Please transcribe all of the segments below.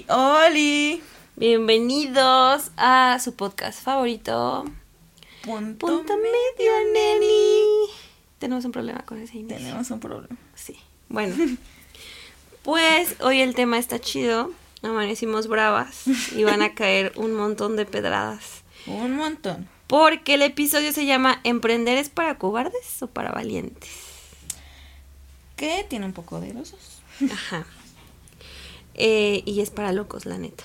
Oli, Oli. Bienvenidos a su podcast favorito. Punto, Punto medio, Nelly. Tenemos un problema con ese inicio. Tenemos un problema. Sí. Bueno. pues hoy el tema está chido. Amanecimos bravas y van a caer un montón de pedradas. Un montón. Porque el episodio se llama ¿Emprender es para cobardes o para valientes? Que tiene un poco de los dos. Ajá. Eh, y es para locos, la neta.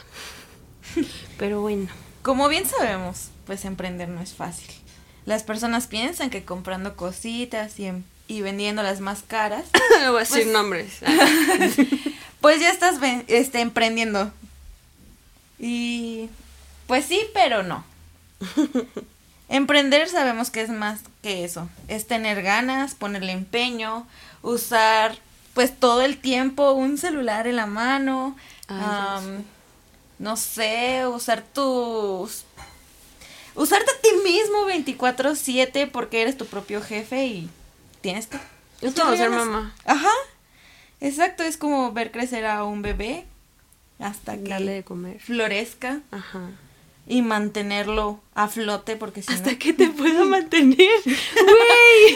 Pero bueno. Como bien sabemos, pues emprender no es fácil. Las personas piensan que comprando cositas y, em- y vendiéndolas más caras, No voy a decir Pues- nombres. pues ya estás este, emprendiendo. Y pues sí, pero no. Emprender sabemos que es más que eso. Es tener ganas, ponerle empeño, usar pues todo el tiempo un celular en la mano. Ay, am, no sé, usar tus... Usarte a ti mismo 24/7 porque eres tu propio jefe y tienes que... Es como ser mamá. Ajá. Exacto, es como ver crecer a un bebé hasta que Darle de comer. florezca Ajá. Y mantenerlo a flote porque si Hasta no... que te pueda mantener. Güey.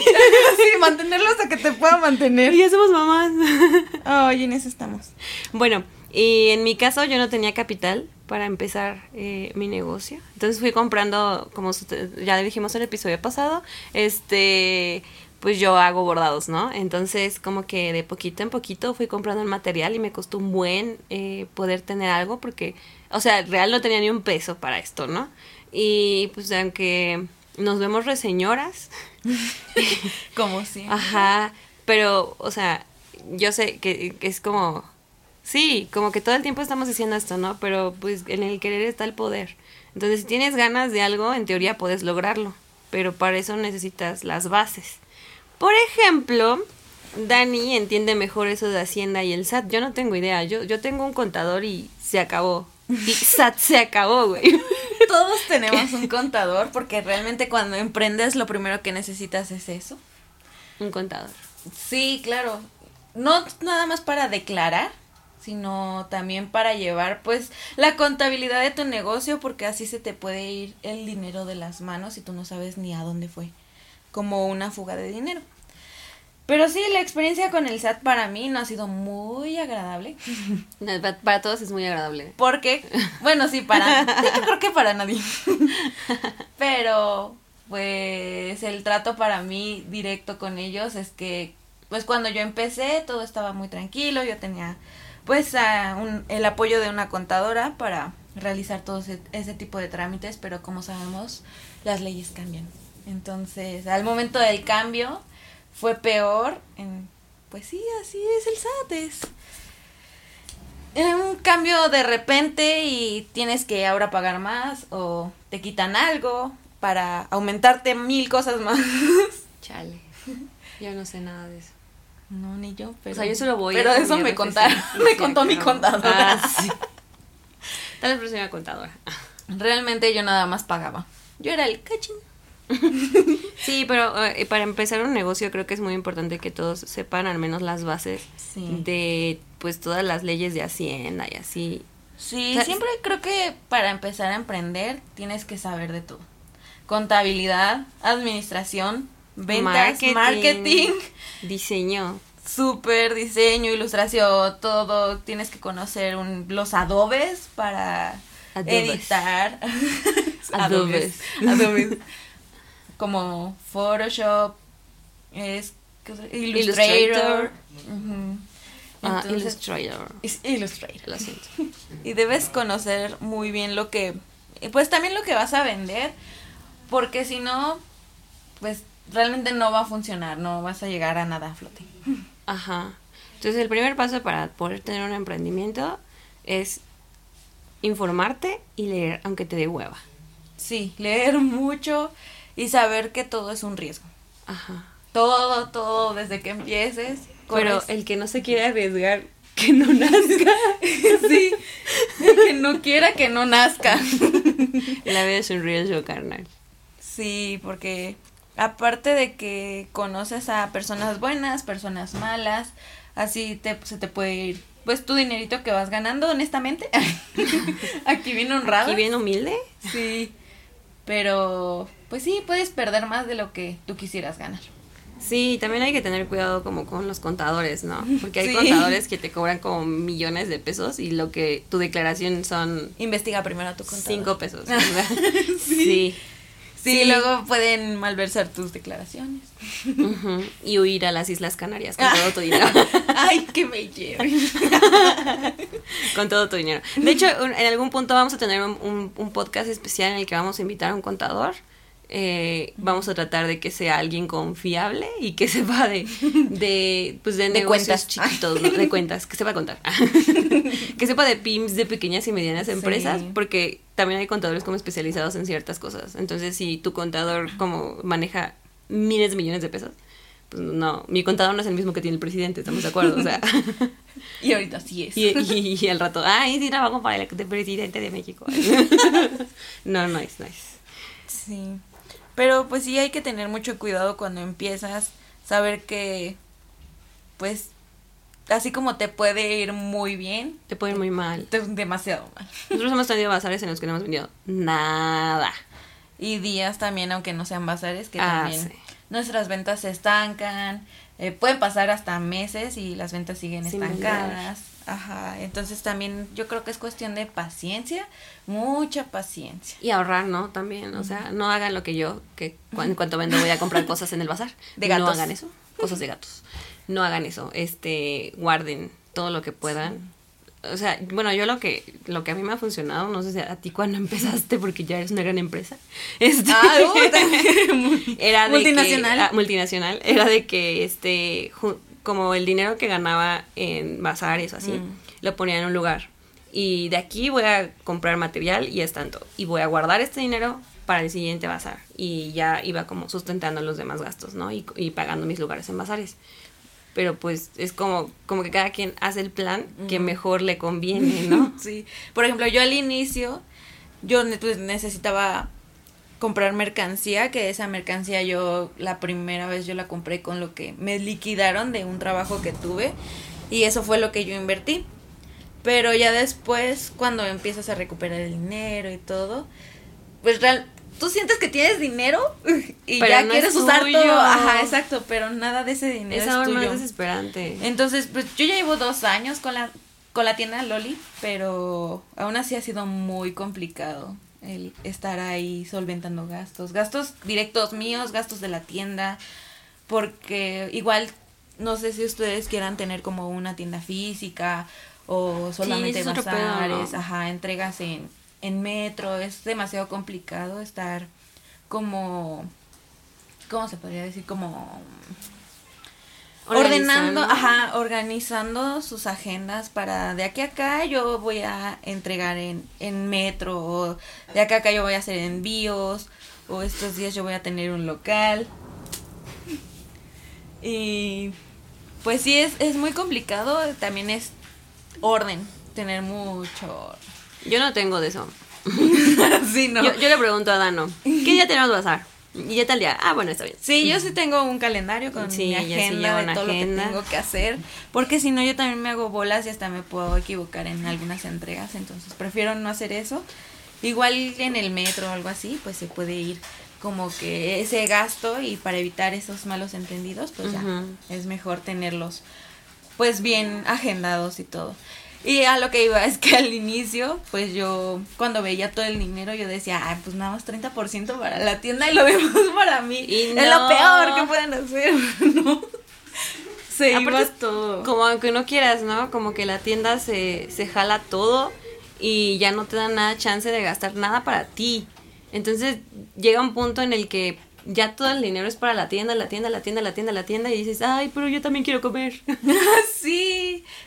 sí, mantenerlo hasta que te pueda mantener. ya somos mamás. Ay, en eso estamos. Bueno, y en mi caso yo no tenía capital para empezar eh, mi negocio. Entonces fui comprando, como ya le dijimos en el episodio pasado, este, pues yo hago bordados, ¿no? Entonces como que de poquito en poquito fui comprando el material y me costó un buen eh, poder tener algo porque, o sea, real no tenía ni un peso para esto, ¿no? Y pues aunque nos vemos reseñoras, Como si. Ajá, pero, o sea, yo sé que, que es como, sí, como que todo el tiempo estamos diciendo esto, ¿no? Pero pues en el querer está el poder. Entonces, si tienes ganas de algo, en teoría puedes lograrlo, pero para eso necesitas las bases. Por ejemplo, Dani entiende mejor eso de Hacienda y el SAT. Yo no tengo idea, yo, yo tengo un contador y se acabó. Y SAT se acabó, güey. Todos tenemos un contador porque realmente cuando emprendes lo primero que necesitas es eso. Un contador. Sí, claro. No nada más para declarar, sino también para llevar pues la contabilidad de tu negocio porque así se te puede ir el dinero de las manos y tú no sabes ni a dónde fue. Como una fuga de dinero. Pero sí, la experiencia con el SAT para mí no ha sido muy agradable. No, Para todos es muy agradable. Porque, bueno, sí, para. sí, yo creo que para nadie. Pero, pues, el trato para mí directo con ellos es que, pues, cuando yo empecé, todo estaba muy tranquilo. Yo tenía, pues, a un- el apoyo de una contadora para realizar todo ese, ese tipo de trámites. Pero, como sabemos, las leyes cambian. Entonces, al momento del cambio, fue peor. En, pues, sí, así es el SAT. Es un cambio de repente y tienes que ahora pagar más o te quitan algo para aumentarte mil cosas más. Chale. Yo no sé nada de eso. No, ni yo, pero... o sea, yo solo voy Pero a eso me contaron, me contó mi contadora. Ah, sí. Tal vez una contadora. Realmente yo nada más pagaba. Yo era el cachín. Sí, pero eh, para empezar un negocio creo que es muy importante que todos sepan al menos las bases Sí. de pues todas las leyes de Hacienda y así. Sí, O sea, siempre creo que para empezar a emprender tienes que saber de todo. Contabilidad, administración, ventas, marketing, diseño. súper diseño, ilustración, todo. Tienes que conocer un, los adobes para Adobes. editar. Adobes. adobes. Como Photoshop, es. Illustrator. Illustrator. Ah, Entonces, Illustrator. es Illustrator. Lo siento. Y debes conocer muy bien lo que, pues también lo que vas a vender, porque si no, pues realmente no va a funcionar, no vas a llegar a nada a flote. Ajá. Entonces el primer paso para poder tener un emprendimiento es informarte y leer, aunque te dé hueva. Sí, leer mucho y saber que todo es un riesgo. Ajá. Todo, todo, desde que empieces. Pero el que no se quiere arriesgar, que no nazca. sí, el que no quiera que no nazca. La vida es un riesgo, carnal. Sí, porque aparte de que conoces a personas buenas, personas malas, así te, se te puede ir, pues tu dinerito que vas ganando, honestamente. Aquí viene honrado. Aquí bien humilde. Sí. Pero, pues sí, puedes perder más de lo que tú quisieras ganar. Sí, también hay que tener cuidado como con los contadores, ¿no? Porque hay Sí. contadores que te cobran como millones de pesos y lo que tu declaración son Investiga primero a tu contador. cinco pesos. sí. Sí, luego pueden malversar tus declaraciones. Y huir a las Islas Canarias con todo tu dinero. Ay, que me lleve. con todo tu dinero. De hecho, un- en algún punto vamos a tener un, un- un podcast especial en el que vamos a invitar a un contador. Eh, vamos a tratar de que sea alguien confiable y que sepa de, de, pues de, De negocios cuentas. chiquitos, ¿no? de cuentas, que sepa contar. que sepa de PIMS de pequeñas y medianas Sí. empresas, porque también hay contadores como especializados en ciertas cosas. Entonces, si tu contador como maneja miles de millones de pesos, pues no, mi contador no es el mismo que tiene el presidente, estamos de acuerdo, o sea. Y ahorita sí es. Y, y, y al rato, ay, sí trabajo para el presidente de México. no, no es, no es. Sí. Pero pues sí hay que tener mucho cuidado cuando empiezas, saber que pues así como te puede ir muy bien, Te puede ir muy mal. te demasiado mal. Nosotros hemos tenido bazares en los que no hemos vendido nada. Y días también, aunque no sean bazares, que Ah, también sí. nuestras ventas se estancan, eh, pueden pasar hasta meses y las ventas siguen Sin estancadas. Ajá, entonces también yo creo que es cuestión de paciencia, mucha paciencia. Y ahorrar, ¿no? También, o sea, no hagan lo que yo, que cu- en cuanto vendo voy a comprar cosas en el bazar. De No gatos. hagan eso, cosas de gatos. No hagan eso, este, guarden todo lo que puedan. O sea, bueno, yo lo que lo que a mí me ha funcionado, no sé si a ti cuando empezaste, porque ya eres una gran empresa. Este, Ah, uh, era de multinacional. Que, ah, multinacional. Era de que, este, como el dinero que ganaba en bazares o así, Mm. lo ponía en un lugar. Y de aquí voy a comprar material y es tanto. Y voy a guardar este dinero para el siguiente bazar. Y ya iba como sustentando los demás gastos, ¿no? Y, y pagando mis lugares en bazares. Pero pues es como, como que cada quien hace el plan que mejor le conviene, ¿no? Sí, por ejemplo, yo al inicio, yo pues, necesitaba comprar mercancía, que esa mercancía yo la primera vez yo la compré con lo que me liquidaron de un trabajo que tuve y eso fue lo que yo invertí. Pero ya después, cuando empiezas a recuperar el dinero y todo, pues real, tú sientes que tienes dinero y Pero ya no quieres es usar tuyo. todo. Ajá, exacto, pero nada de ese dinero es horma tuyo. es desesperante. Entonces, pues yo ya llevo dos años con la, con la tienda Loli, pero aún así ha sido muy complicado el estar ahí solventando gastos, gastos directos míos, gastos de la tienda, porque igual no sé si ustedes quieran tener como una tienda física o solamente es pedo, bazares, ¿no? ajá, entregas en, en metro, es demasiado complicado estar como, ¿cómo se podría decir? Como ordenando, ajá, organizando sus agendas para de aquí a acá yo voy a entregar en, en metro, o de acá a acá yo voy a hacer envíos, o estos días yo voy a tener un local. Y pues sí, es, es muy complicado, también es orden, tener mucho orden. Yo no tengo de eso. sí, no. Yo, yo le pregunto a Dano, ¿qué día tenemos bazar? Y ya tal día. Ah, bueno, está bien. Sí, yo sí tengo un calendario con Sí, mi sí agenda de todo agenda. lo que tengo que hacer, porque si no yo también me hago bolas y hasta me puedo equivocar en algunas entregas, entonces prefiero no hacer eso. Igual en el metro o algo así, pues se puede ir como que ese gasto y para evitar esos malos entendidos, pues ya es mejor tenerlos pues bien agendados y todo. Y a lo que iba es que al inicio, pues yo cuando veía todo el dinero, yo decía, ay, pues nada más 30% para la tienda y lo demás para mí. Y es lo peor que pueden hacer, ¿no? Se iba todo. Como aunque no quieras, ¿no? Como que la tienda se, se jala todo y ya no te da nada chance de gastar nada para ti. Entonces llega un punto en el que ya todo el dinero es para la tienda, la tienda, la tienda, la tienda, la tienda y dices, ay, pero yo también quiero comer. sí,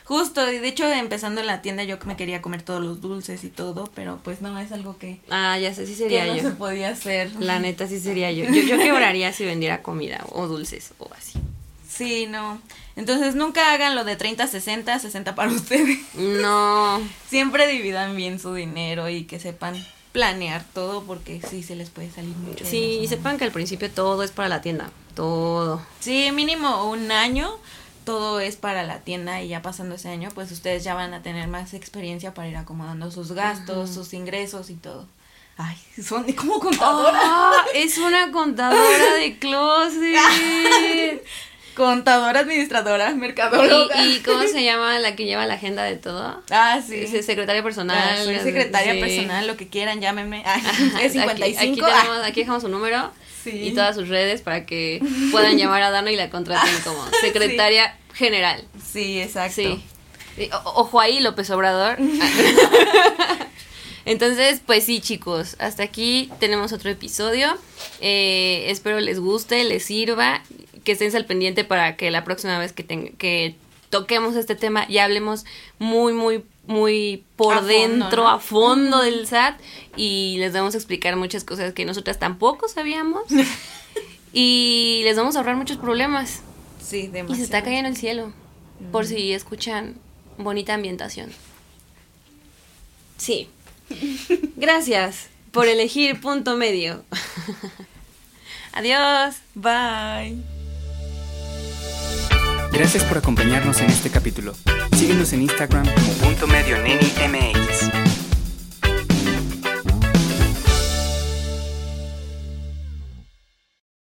justo. Y de hecho, empezando en la tienda, yo me quería comer todos los dulces y todo, pero pues no, es algo que, ah, ya sé, sí sería no yo. se podía hacer. La neta sí sería yo. yo. Yo quebraría si vendiera comida o dulces o así. Sí, no. Entonces nunca hagan lo de 30, 60, 60 para ustedes. No. Siempre dividan bien su dinero y que sepan planear todo porque sí se les puede salir mucho. Sí, y sepan que al principio todo es para la tienda. Todo. Sí, mínimo un año todo es para la tienda y ya pasando ese año, pues ustedes ya van a tener más experiencia para ir acomodando sus gastos, sus ingresos y todo. Ay, son como contadora. Ah, es una contadora de closet. Contadora, administradora, mercadóloga. ¿Y, ¿Y, cómo se llama la que lleva la agenda de todo? Ah, sí. Es secretaria personal. Ah, soy secretaria sí. personal, lo que quieran, llámenme. Ah, es 55. Aquí, aquí, tenemos, aquí dejamos su número sí. y todas sus redes para que puedan llamar a Dano y la contraten como secretaria sí. general. Sí, exacto. Sí. O, ojo ahí, López Obrador. Entonces, pues sí, chicos, hasta aquí tenemos otro episodio. Eh, espero les guste, les sirva que estén al pendiente para que la próxima vez que, que toquemos este tema y hablemos muy, muy, muy por A fondo, dentro, ¿no? a fondo del SAT y les vamos a explicar muchas cosas que nosotras tampoco sabíamos y les vamos a ahorrar muchos problemas. Sí, demasiado. Y se está cayendo el cielo, por si escuchan bonita ambientación. Sí. Gracias por elegir punto medio. Adiós. Bye. Gracias por acompañarnos en este capítulo. Síguenos en Instagram como punto medio neni MX.